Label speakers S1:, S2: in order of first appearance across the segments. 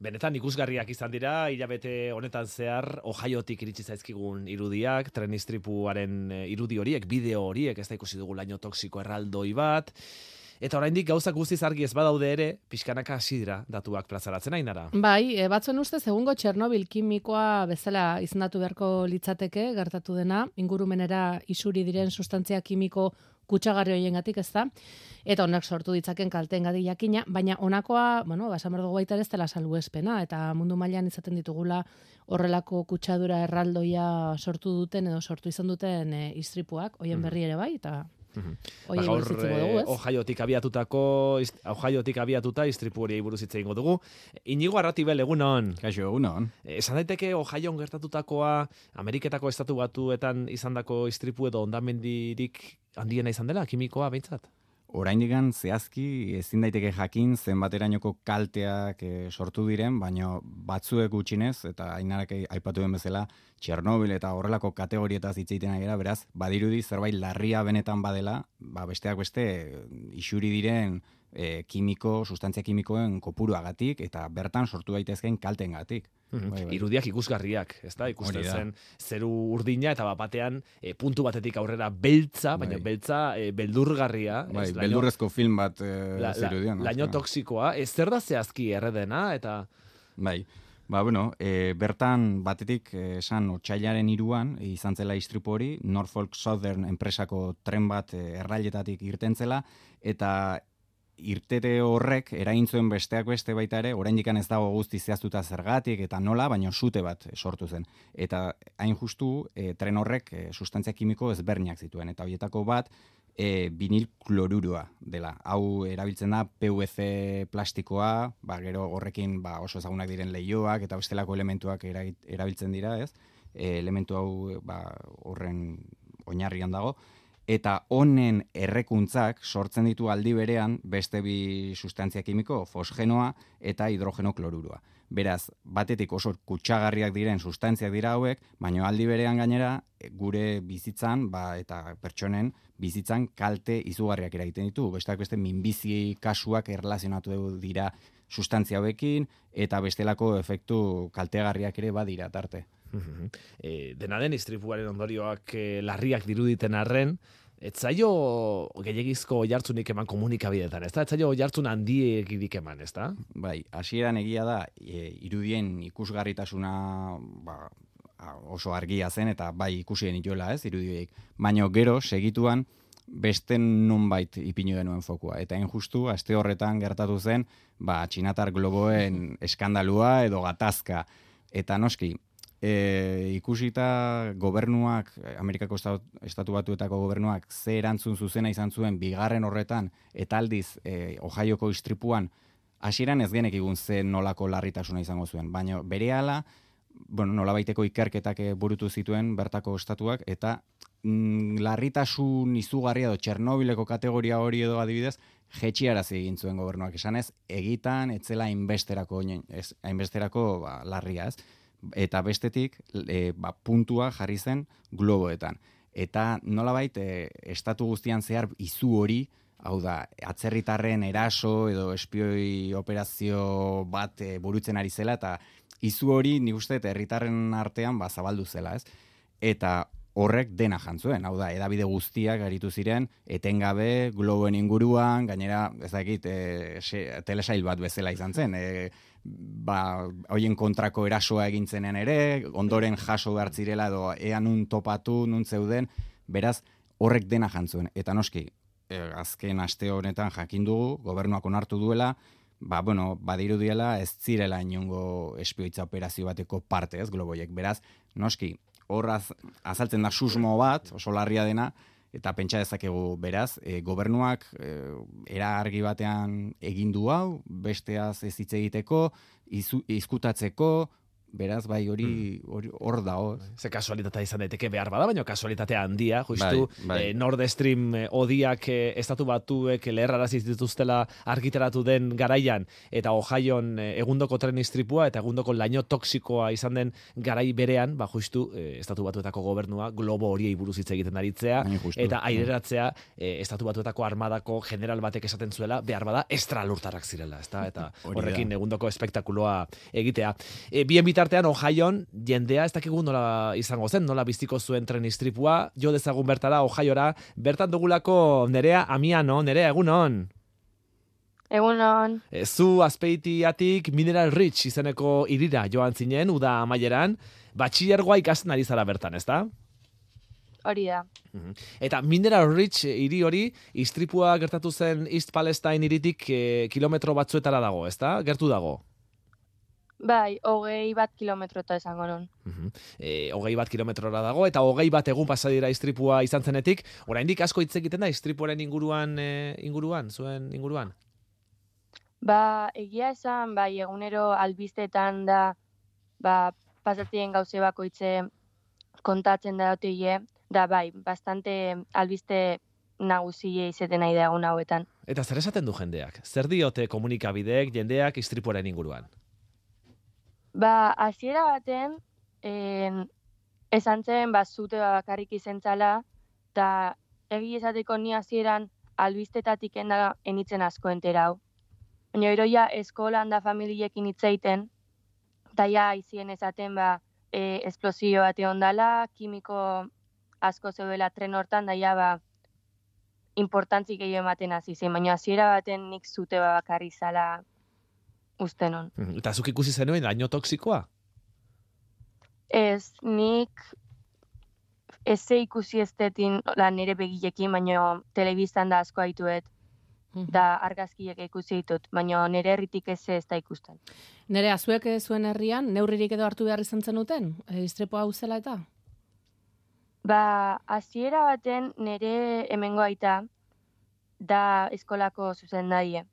S1: Benetan ikusgarriak izan dira, hilabete honetan zehar, ohaiotik iritsi zaizkigun irudiak, tren istripuaren eh, irudi horiek, bideo horiek, ez da ikusi dugu laino toksiko erraldoi bat, Eta oraindik gauzak guztiz argi ez badaude ere, pixkanaka hasi dira datuak plazaratzen ainara.
S2: Bai, e, batzuen ustez egungo Txernobil kimikoa bezala izendatu beharko litzateke gertatu dena, ingurumenera isuri diren sustantzia kimiko kutsagarri hoiengatik, ez da? Eta honak sortu ditzaken kalteen gadi jakina, baina honakoa, bueno, basan berdu baita ez dela salbuespena, eta mundu mailan izaten ditugula horrelako kutsadura erraldoia sortu duten edo sortu izan duten e, istripuak, hoien berri ere bai, eta
S1: Ba, gaur, ojaiotik abiatutako, ojaiotik abiatuta, istripu hori buruz hitz egingo dugu. Inigo arratibel, egun hon.
S3: Kaixo, egun hon.
S1: Esan daiteke ojaion gertatutakoa, Ameriketako estatu batuetan izandako istripu edo ondamendirik handiena izan dela, kimikoa behintzat?
S3: Oraindikan zehazki ezin daiteke jakin zenbaterainoko kalteak e, sortu diren, baina batzuek gutxinez eta ainarak aipatu den bezala Chernobyl eta horrelako kategorietaz hitz egiten beraz badirudi zerbait larria benetan badela, ba besteak beste isuri diren e, kimiko, sustantzia kimikoen kopuruagatik eta bertan sortu daitezkeen kaltengatik.
S1: Mm bai, bai. Irudiak ikusgarriak, ez da? Ikusten zen zeru urdina eta bapatean e, puntu batetik aurrera beltza, baina bai. beltza e, beldurgarria.
S3: Bai, beldurrezko film bat e,
S1: la, Laino toksikoa, ez zer da zehazki erredena eta...
S3: Bai, Ba, bueno, e, bertan batetik esan otxailaren iruan, izan zela istripu hori, Norfolk Southern enpresako tren bat errailetatik irten zela, eta irtere horrek erain zuen besteak beste baita ere, oraindik ez dago guzti zehaztuta zergatik eta nola, baino sute bat sortu zen. Eta hain justu, e, tren horrek e, sustantzia kimiko ezberniak zituen. Eta horietako bat, e, vinil klorurua dela. Hau erabiltzen da PVC plastikoa, ba, gero horrekin ba, oso ezagunak diren lehioak eta bestelako elementuak erabiltzen dira, ez? E, elementu hau ba, horren oinarrian dago eta honen errekuntzak sortzen ditu aldi berean beste bi sustantzia kimiko, fosgenoa eta hidrogeno klorurua. Beraz, batetik oso kutsagarriak diren sustantziak dira hauek, baina aldi berean gainera gure bizitzan ba, eta pertsonen bizitzan kalte izugarriak eragiten ditu. Besteak beste minbizi kasuak erlazionatu dira sustantzia hauekin eta bestelako efektu kaltegarriak ere badira tarte.
S1: e, dena den istripuaren ondorioak e, larriak diruditen arren, etzaio gehiagizko jartzunik eman komunikabidetan, ez da? Etzaio jartzun handiegidik eman, ez da?
S3: Bai, hasieran egia da, e, irudien ikusgarritasuna ba, oso argia zen, eta bai ikusien itoela, ez, irudiek. Baina gero, segituan, beste nonbait ipinu denuen fokua. Eta hain justu, aste horretan gertatu zen, ba, txinatar globoen eskandalua edo gatazka. Eta noski, e, ikusita gobernuak, Amerikako estatu batuetako gobernuak, ze erantzun zuzena izan zuen bigarren horretan, eta aldiz, e, Ohioko istripuan, hasieran ez genek igun ze nolako larritasuna izango zuen. Baina bere ala, bueno, nola baiteko ikerketak burutu zituen bertako estatuak, eta mm, larritasun izugarria edo Txernobileko kategoria hori edo adibidez, jetxiarazi egin zuen gobernuak esanez, egitan etzela hainbesterako, hainbesterako ba, larria ez eta bestetik e, ba, puntua jarri zen globoetan. Eta nolabait e, estatu guztian zehar izu hori, hau da, atzerritarren eraso edo espioi operazio bat e, burutzen ari zela, eta izu hori nik uste herritarren artean ba, zabaldu zela, ez? Eta horrek dena jantzuen, hau da, edabide guztiak aritu ziren, etengabe, globoen inguruan, gainera, ez dakit, e, telesail bat bezala izan zen, e, ba, hoien kontrako erasoa egintzenen ere, ondoren jaso behartzirela edo ea nun topatu, nun zeuden, beraz, horrek dena jantzuen. Eta noski, e, azken aste honetan jakin dugu, gobernuak onartu duela, ba, bueno, badiru diela ez zirela inongo espioitza operazio bateko parte, ez, globoiek. Beraz, noski, horraz azaltzen da susmo bat, oso larria dena, eta pentsa dezakegu beraz, e, gobernuak e, era argi batean egin du hau, besteaz ez hitz egiteko, izkutatzeko, beraz bai hori
S1: Hmm.
S3: hor dago.
S1: Ze kasualitatea izan daiteke behar bada, baina kasualitatea handia, justu
S3: Bai, bai.
S1: eh, Nord Stream eh, odiak eh, estatu batuek leherrarazi dituztela argitaratu den garaian eta Ohioan eh, egundoko tren istripua eta egundoko laino toksikoa izan den garai berean, ba justu eh, estatu batuetako gobernua globo horiei buruz hitz egiten aritzea
S3: justu.
S1: eta aireratzea eh, estatu batuetako armadako general batek esaten zuela behar bada estralurtarrak zirela, ezta? Eta horrekin egundoko espektakuloa egitea. E, bien bitartean Ohioan jendea ez dakigu nola izango zen, nola biztiko zuen tren istripua, jo dezagun bertara Ohiora, bertan dugulako nerea Amiano, nerea egunon.
S4: Egunon,
S1: E, zu azpeitiatik Mineral Rich izeneko irira joan zinen, uda amaieran, batxillergoa ikasten ari zara bertan, ezta?
S4: hori da.
S1: Mhm. Eta Mineral Rich hiri hori istripua gertatu zen East Palestine iritik eh, kilometro batzuetara dago, ezta? Gertu dago.
S4: Bai, hogei bat kilometrota esango non.
S1: Mhm. E, hogei bat kilometrora dago, eta hogei bat egun pasadira istripua izan zenetik, oraindik asko hitz egiten da istripuaren inguruan, e, inguruan, zuen inguruan?
S4: Ba, egia esan, bai, egunero albistetan da, ba, pasatzen gauze bakoitze kontatzen da dute da bai, bastante albiste nagusie izeten nahi da egun hauetan.
S1: Eta zer esaten du jendeak? Zer diote komunikabideek jendeak istripuaren inguruan?
S4: Ba, hasiera baten, en, esan zen, ba, zute bakarrik izentzala, eta egi esateko ni hasieran albistetatik enda enitzen asko enterau. Baina gero ja eskolan da familiekin hitz eta ja izien esaten ba, e, esplosio bate ondala, kimiko asko zeudela tren hortan, da ja ba, importantzik gehiago ematen hasi zen, baina hasiera baten nik zute bakarri zala uste non.
S1: Mhm. Eta zuk ikusi zenuen laino toksikoa?
S4: Ez, nik ez ze ikusi estetin la nire begilekin, baina telebistan da asko haituet, da argazkiek ikusi ditut, baina nire herritik ez ez da ikusten.
S2: Nere, azuek zuen herrian, neurririk edo hartu behar izan zenuten? E, Istripo hau zela eta?
S4: Ba, hasiera baten nire hemengo aita da eskolako zuzendaie.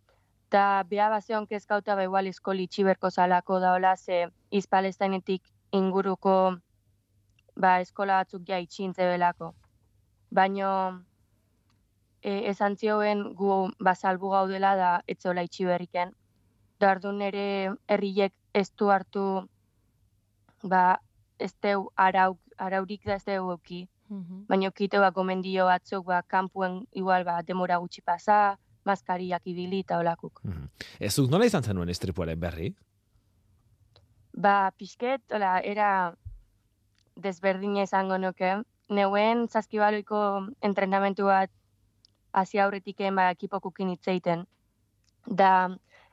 S4: Da, beha bazeon kezkauta ba igual eskoli itxiberko zalako daola ze East Palestineetik inguruko ba, eskola batzuk ja itxintze belako. Baino e, esan zioen gu bazalbu gaudela da etzola itxi berriken. Da orduan nere herriek ez du hartu ba, ez deu arau, araurik da ez deu euki. Baina kite ba, gomendio batzuk ba, kanpuen igual ba, demora gutxi pasa, maskariak ibili eta olakuk.
S1: Mhm. Ez zuk nola izan zenuen istripuaren berri?
S4: Ba, pixket, hola, era desberdina izango nuke. Neuen zazkibaloiko entrenamentu bat hasi aurretiken ba, ekipokukin hitz egiten. Da,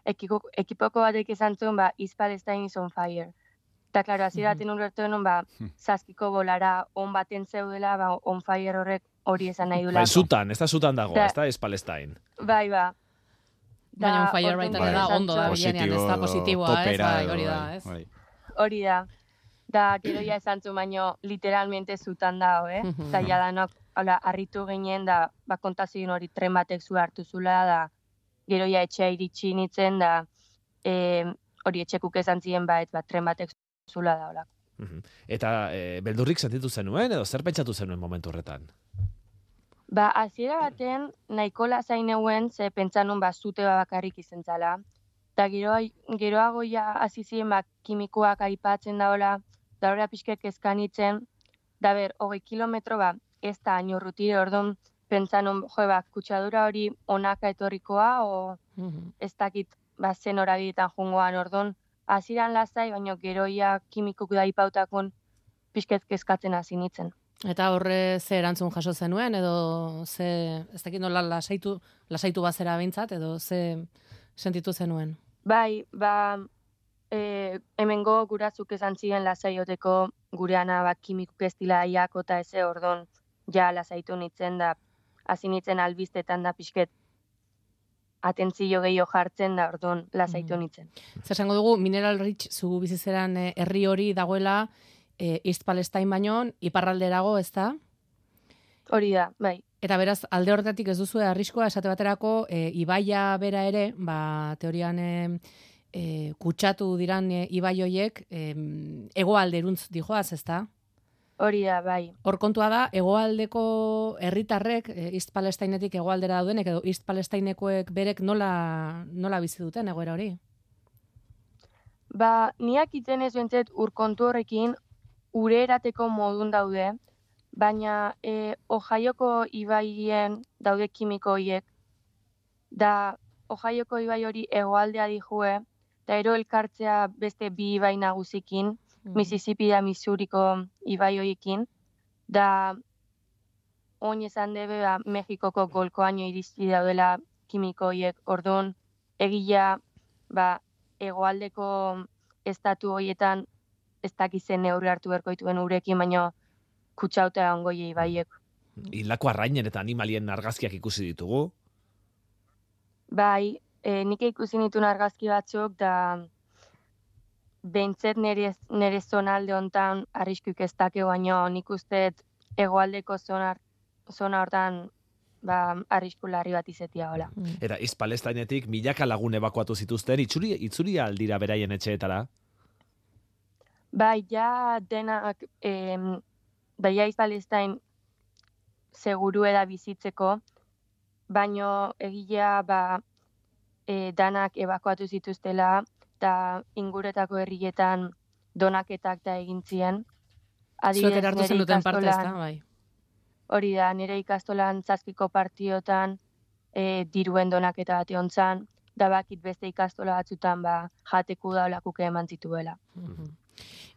S4: ekiko, ekipoko batek izan zuen, ba, East Palestine is on fire. Eta, klaro, hasi
S2: Mhm.
S4: baten ulertu denun, ba, zazkiko bolara on baten zeudela, ba, on fire horrek hori esan nahi
S1: Bai,
S4: dulako.
S1: zutan, ez da zutan dago,
S4: Da-
S1: ez da, ez Palestine.
S4: Bai, ba.
S2: Baina on fire baita
S3: ere da,
S2: ondo da, bilenean, ez da positiboa, ez?
S3: topera
S2: Bai, hori da,
S3: bai,
S2: ez?
S3: bai.
S4: Hori da. Da, gero ja esan zu, baino literalmente zutan dago, eh?
S2: Mhm.
S4: Eta ja danok, hola, harritu ginen, da, ba, kontazioen hori tren batek zu hartu zula, da, gero ja etxea iritsi nintzen, da, e, hori etxekuk esan ziren, ba, et, ba, tren batek zula da, hola.
S1: Mhm. Eta e, beldurrik sentitu zenuen, edo zer pentsatu zenuen momentu horretan?
S4: Ba, hasiera baten, nahiko lasain neuen, ze pentsa nun, ba, zute bakarrik izen zala. Eta gero, geroago ja hasi ziren, ba, kimikoak aipatzen daola, da horra pixkek eskanitzen, da ber, hogei kilometro, ba, ez da hain urrutire, orduan, pentsa nun, jo, ba, kutsadura hori onaka etorrikoa, o
S2: Mhm.
S4: ez dakit, ba, zen horabidetan jungoan, orduan, hasieran lasai, baina gero ja kimikok da ipautakon, pixket kezkatzen hasi nintzen.
S2: Eta horre ze erantzun jaso zenuen, edo ze, ez dakit nola lasaitu, lasaitu bazera bintzat, edo ze sentitu zenuen?
S4: Bai, ba, e, hemengo guratzuk esan ziren lasaioteko gureana ba, kimikuk ez dila iako eta eze ordon ja lasaitu nitzen da, hasi nitzen albiztetan da pixket atentzio gehiago jartzen da ordon lasaitu
S2: Mhm.
S4: nitzen.
S2: Zer esango dugu, Mineral Rich zu bizizeran eh, herri hori dagoela eh, East Palestine baino, iparralderago, ez da?
S4: Hori da, bai.
S2: Eta beraz, alde horretatik ez duzu arriskoa esate baterako, e, ibaia bera ere, ba, teorian e, e, kutsatu diran e, ibai hoiek e, egoalderuntz dijoaz, ezta?
S4: Hori da, bai.
S2: Hor kontua da, egoaldeko herritarrek, e, East Palestinetik egoaldera daudenek, edo East Palestinekoek berek nola, nola bizi duten egoera hori?
S4: Ba, niak itzen ez bentzet urkontu horrekin ure erateko modun daude, baina e, Ojaioko ibaien daude kimiko hiek, da Ojaioko ibai hori egoaldea dijue, eta ero elkartzea beste bi ibai nagusikin,
S2: Mm.
S4: Mississippi da Missouriko ibai horiekin, da oin esan debe ba, Mexikoko golkoaino irizti daudela kimiko horiek, orduan egia ba, egoaldeko estatu horietan ez dakizen neurri hartu berko dituen urekin, baina kutsauta ongoiei ibaiek.
S1: Hilako arrainen eta animalien argazkiak ikusi ditugu.
S4: Bai, e, nik ikusi nituen argazki batzuk, da behintzet nire, nire zonalde hontan arriskuk ez dake, baina nik uste egoaldeko zona, zona hortan ba, arrisku larri bat izetia hola.
S2: Mm.
S1: Eta East Palestinetik milaka lagun ebakuatu zituzten, itzuri, itzuri aldira beraien etxeetara.
S4: Bai, ja denak, em, bai, ja Palestain seguru eda bizitzeko, baino egilea ba, e, danak ebakuatu zituztela, eta inguretako herrietan donaketak da egin zien.
S2: Zuek
S4: nire
S2: zen duten parte, ez da, bai.
S4: Hori da, nire ikastolan zazpiko partiotan e, diruen donaketa bat egon zan, da bakit beste ikastola batzutan ba, jateku da olakuke eman zituela.
S2: Mhm.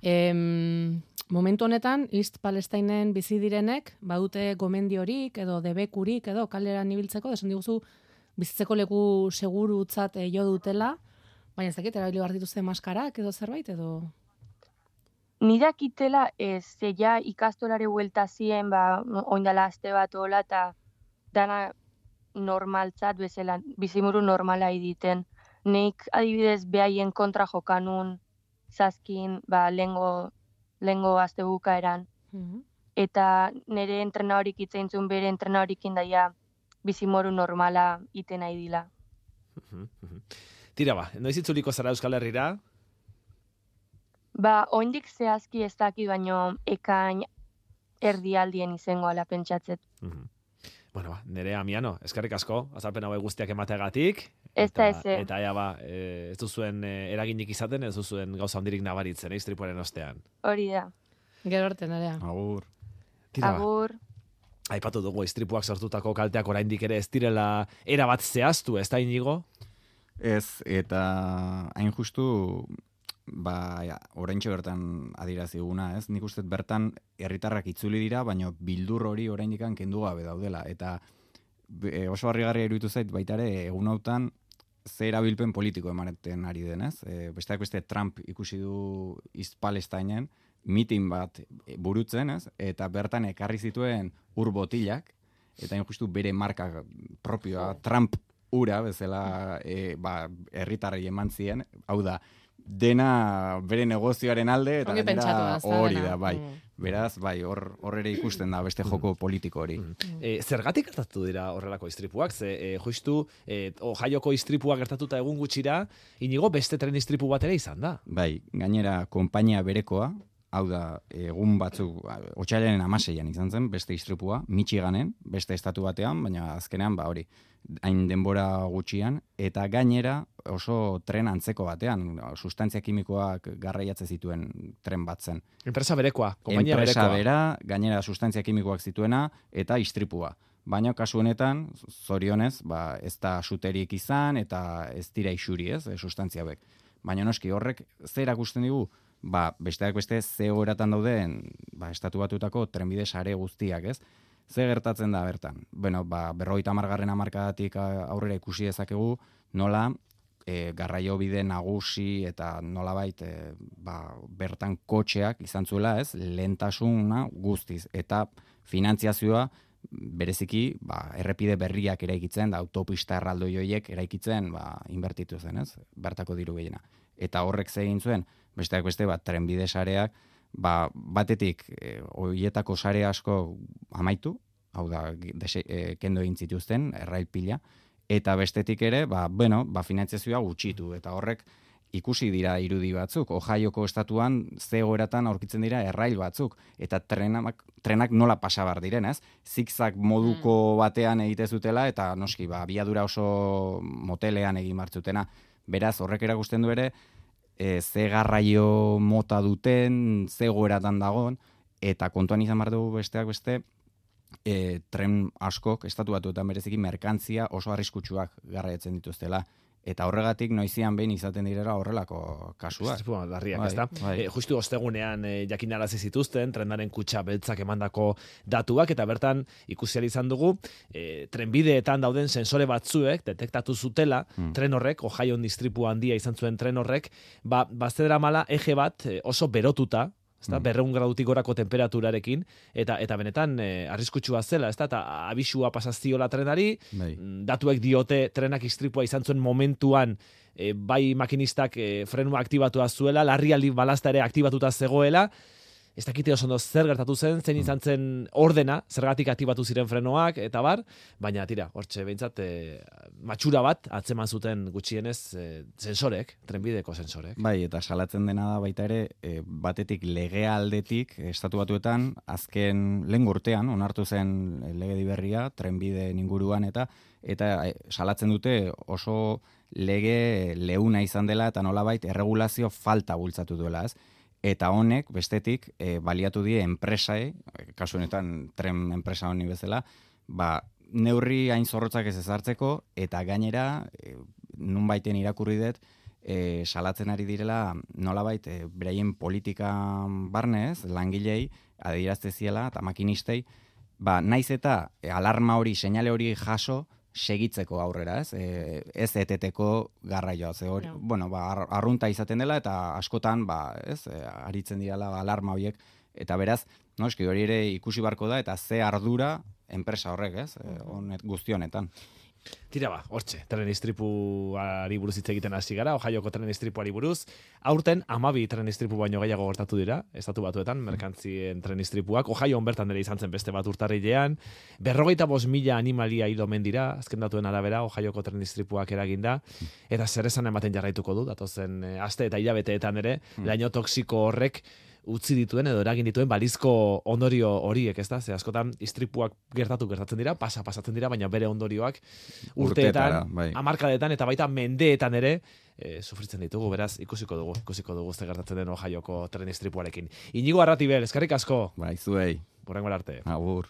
S2: Em, momentu honetan, East Palestinen bizi direnek, badute gomendiorik edo debekurik edo kaleran ibiltzeko, desan diguzu, bizitzeko leku segurutzat eh, jo dutela, baina ez dakit, erabili behar dituzte maskarak edo zerbait, edo...
S4: Nirakitela ez, ze ja ikastolare huelta zien, ba, oindala aste bat hola, eta dana normaltzat bezala, bizimuru normala iditen. Nik adibidez behaien kontra jokanun, zazkin, ba, lengo, lengo azte bukaeran.
S2: Mhm.
S4: Eta nire entrena horik itzeintzun bere entrena horikin daia bizimoru normala iten nahi dila.
S1: Tira ba, noiz itzuliko zara Euskal Herrira?
S4: Ba, oindik zehazki ez daki baino ekain erdialdien izango ala pentsatzet.
S1: Mhm. Bueno, ba, nere amiano, eskerrik asko, azalpen hauek guztiak emateagatik.
S4: Ez da
S1: Eta-
S4: eze.
S1: Eta ja, ba, e, ez duzuen e, eraginik izaten, ez duzuen gauza handirik nabaritzen, eh, istripuaren ostean.
S4: Hori da.
S2: Gero arte, nerea.
S3: Agur.
S1: Tira, ba,
S4: Agur.
S1: aipatu dugu istripuak sortutako kalteak oraindik ere ez direla erabat zehaztu, ez da inigo?
S3: Ez, eta hain justu, ba, ja, oraintxe bertan adieraziguna, ez? Nik uste bertan herritarrak itzuli dira, baina bildur hori oraindik kendu gabe daudela. Eta e, oso harrigarria iruditu zait baita ere egun hautan ze erabilpen politiko ematen ari denez. E, besteak beste Trump ikusi du East Palestinen, mitin bat burutzen, ez? Eta bertan ekarri zituen ur botilak, eta hain justu bere marka propioa, Trump ura bezala e, ba, herritarrei eman zien, hau da, dena bere negozioaren alde, eta gainera hori da, bai.
S2: Mm.
S3: Beraz, bai, hor, hor ere ikusten da beste joko politiko hori.
S1: E, zergatik gertatu dira horrelako istripuak? Ze, e, justu, e, Ohioko istripua gertatuta egun gutxira, inigo beste tren istripu bat ere izan da.
S3: Bai, gainera, konpainia berekoa, hau da, egun batzuk, otxailaren amaseian izan zen, beste istripua, Michiganen, beste estatu batean, baina azkenean, ba hori, hain denbora gutxian, eta gainera oso tren antzeko batean, sustantzia kimikoak garraiatze zituen tren bat zen.
S1: Enpresa berekoa, kompainia
S3: Enpresa
S1: berekoa.
S3: bera, gainera sustantzia kimikoak zituena, eta istripua. Baina kasu honetan, zorionez, ba, ez da suterik izan, eta ez dira isuri, ez, eh, sustantzia hauek. Baina noski horrek, zer erakusten digu, ba, besteak beste ze horatan dauden, ba, estatu batutako trenbide sare guztiak, ez? Ze gertatzen da bertan? Bueno, ba, berroita margarren amarkadatik aurrera ikusi dezakegu, nola, e, garraio bide nagusi eta nolabait e, ba, bertan kotxeak izan zuela, ez? Lentasuna guztiz eta finantziazioa bereziki ba, errepide berriak eraikitzen, da autopista erraldoi horiek eraikitzen ba, inbertitu zen, ez? Bertako diru gehiena. Eta horrek ze zuen, besteak beste bat trenbide sareak ba, batetik e, hoietako sare asko amaitu, hau da, dese, e, kendo egin zituzten, errail pila, eta bestetik ere, ba, bueno, ba, finantziazioa gutxitu, eta horrek ikusi dira irudi batzuk. Ohaioko estatuan ze egoeratan aurkitzen dira errail batzuk. Eta trenak, trenak nola pasabar diren, ez? Zigzag moduko
S2: Mm.
S3: batean egite zutela, eta noski, ba, abiadura oso motelean egin martzutena. Beraz, horrek erakusten du ere, e, ze garraio mota duten, ze egoeratan dagoen, eta kontuan izan behar dugu besteak beste, e, tren askok, estatu batuetan bereziki merkantzia oso arriskutsuak garraiatzen dituztela. Eta horregatik noizian behin izaten direla horrelako kasuak.
S1: Istripu larriak,
S3: Bai,
S1: ezta?
S3: bai.
S1: Eh, justu ostegunean e, jakinarazi zituzten trenaren kutsa beltzak emandako datuak eta bertan ikusi ahal izan dugu e, trenbideetan dauden sensore batzuek detektatu zutela
S3: Hmm.
S1: tren horrek Ohioan distripu handia izan zuen tren horrek ba baztedera mala eje bat oso berotuta ezta
S3: Mm.
S1: berreun gradutik gorako temperaturarekin eta eta benetan e, arriskutsua zela ezta eta abisua pasaziola trenari
S3: Bai.
S1: Mm, datuek diote trenak istripua izan zuen momentuan e, bai makinistak e, frenua aktibatua zuela, larrialdi balazta ere aktibatuta zegoela, ez dakite oso ondo zer gertatu zen, zein izan zen ordena, zergatik aktibatu ziren frenoak, eta bar, baina tira, hortxe behintzat, e, matxura bat, atzeman zuten gutxienez, e, sensorek, trenbideko sensorek.
S3: Bai, eta salatzen dena da baita ere, e, batetik legea aldetik, estatu batuetan, azken lehen urtean, onartu zen lege berria, trenbide inguruan eta eta salatzen dute oso lege leuna izan dela eta nolabait erregulazio falta bultzatu duela, ez? Eta honek, bestetik, e, baliatu die enpresai, e, kasu honetan tren enpresa honi bezala, ba, neurri hain zorrotzak ez ezartzeko, eta gainera, e, nunbaiten irakurri dut, e, salatzen ari direla nolabait e, beraien politika barnez, langilei, adierazte ziela, eta makinistei, ba, naiz eta e, alarma hori, seinale hori jaso, segitzeko aurrera, ez? E, ez eteteko garraioa, ze hori,
S2: Ja.
S3: bueno, ba, ar- arrunta izaten dela, eta askotan, ba, ez, e, aritzen direla ba, alarma horiek, eta beraz, no, eski hori ere ikusi barko da, eta ze ardura enpresa horrek, ez? E, honet, guzti honetan.
S1: Tira ba, hortxe, tren istripuari buruz hitz egiten hasi gara, Ohaioko tren istripuari buruz. Aurten, amabi tren istripu baino gehiago gertatu dira, estatu batuetan, merkantzien tren istripuak. Ohioan bertan ere izan zen beste bat urtarrilean. Berrogeita bos mila animalia hil omen dira, azken datuen arabera, Ohaioko tren istripuak eraginda. Eta zer esan ematen jarraituko du, datozen eh, aste eta hilabeteetan ere, laino toksiko horrek utzi dituen edo eragin dituen balizko ondorio horiek, ez da? Ze askotan istripuak gertatu gertatzen dira, pasa pasatzen dira, baina bere ondorioak urteetan,
S3: bai.
S1: amarkadetan eta baita mendeetan ere e, sufritzen ditugu, beraz ikusiko dugu, ikusiko dugu ze gertatzen den Ohaioko tren istripuarekin. Inigo Arratibel, eskerrik asko,
S3: Bai, zuei,
S1: borrengo arte.
S3: agur.